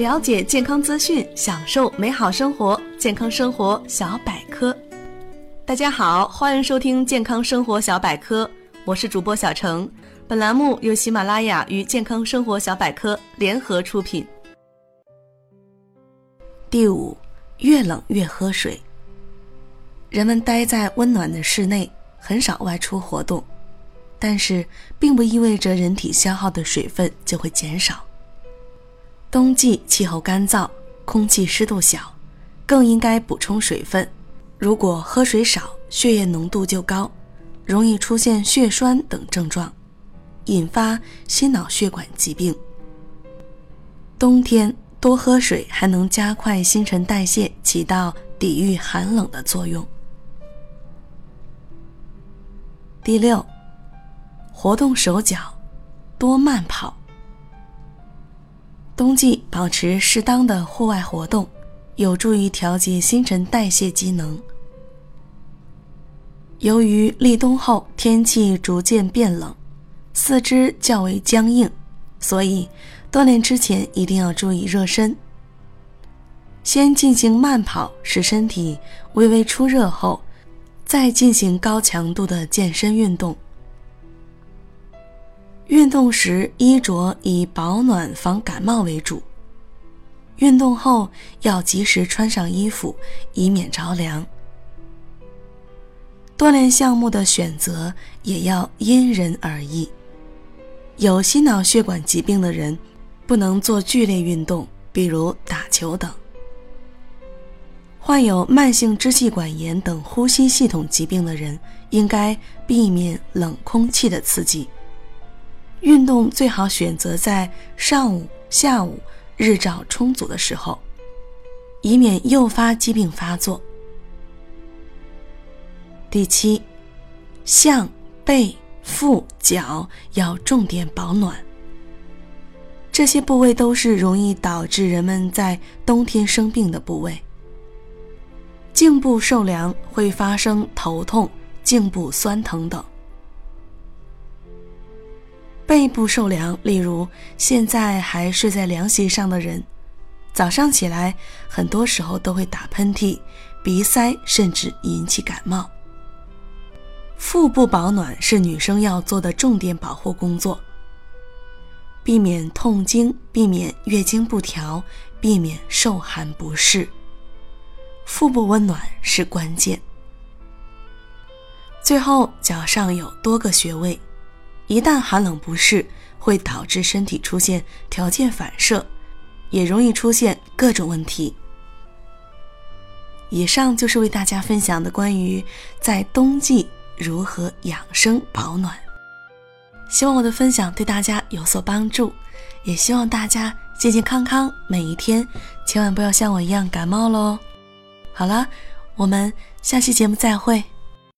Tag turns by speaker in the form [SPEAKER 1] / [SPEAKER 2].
[SPEAKER 1] 了解健康资讯，享受美好生活。健康生活小百科，大家好，欢迎收听健康生活小百科，我是主播小程。本栏目由喜马拉雅与健康生活小百科联合出品。第五，越冷越喝水。人们待在温暖的室内，很少外出活动，但是并不意味着人体消耗的水分就会减少。冬季气候干燥，空气湿度小，更应该补充水分。如果喝水少，血液浓度就高，容易出现血栓等症状，引发心脑血管疾病。冬天多喝水还能加快新陈代谢，起到抵御寒冷的作用。第六，活动手脚，多慢跑。冬季保持适当的户外活动，有助于调节新陈代谢机能。由于立冬后天气逐渐变冷，四肢较为僵硬，所以锻炼之前一定要注意热身。先进行慢跑，使身体微微出热后。再进行高强度的健身运动。运动时衣着以保暖防感冒为主。运动后要及时穿上衣服，以免着凉。锻炼项目的选择也要因人而异。有心脑血管疾病的人，不能做剧烈运动，比如打球等。患有慢性支气管炎等呼吸系统疾病的人，应该避免冷空气的刺激。运动最好选择在上午、下午日照充足的时候，以免诱发疾病发作。第七，项背、腹、脚要重点保暖。这些部位都是容易导致人们在冬天生病的部位。颈部受凉会发生头痛、颈部酸疼等；背部受凉，例如现在还睡在凉席上的人，早上起来很多时候都会打喷嚏、鼻塞，甚至引起感冒。腹部保暖是女生要做的重点保护工作，避免痛经，避免月经不调，避免受寒不适。腹部温暖是关键。最后，脚上有多个穴位，一旦寒冷不适，会导致身体出现条件反射，也容易出现各种问题。以上就是为大家分享的关于在冬季如何养生保暖。希望我的分享对大家有所帮助，也希望大家健健康康每一天，千万不要像我一样感冒喽。好了，我们下期节目再会。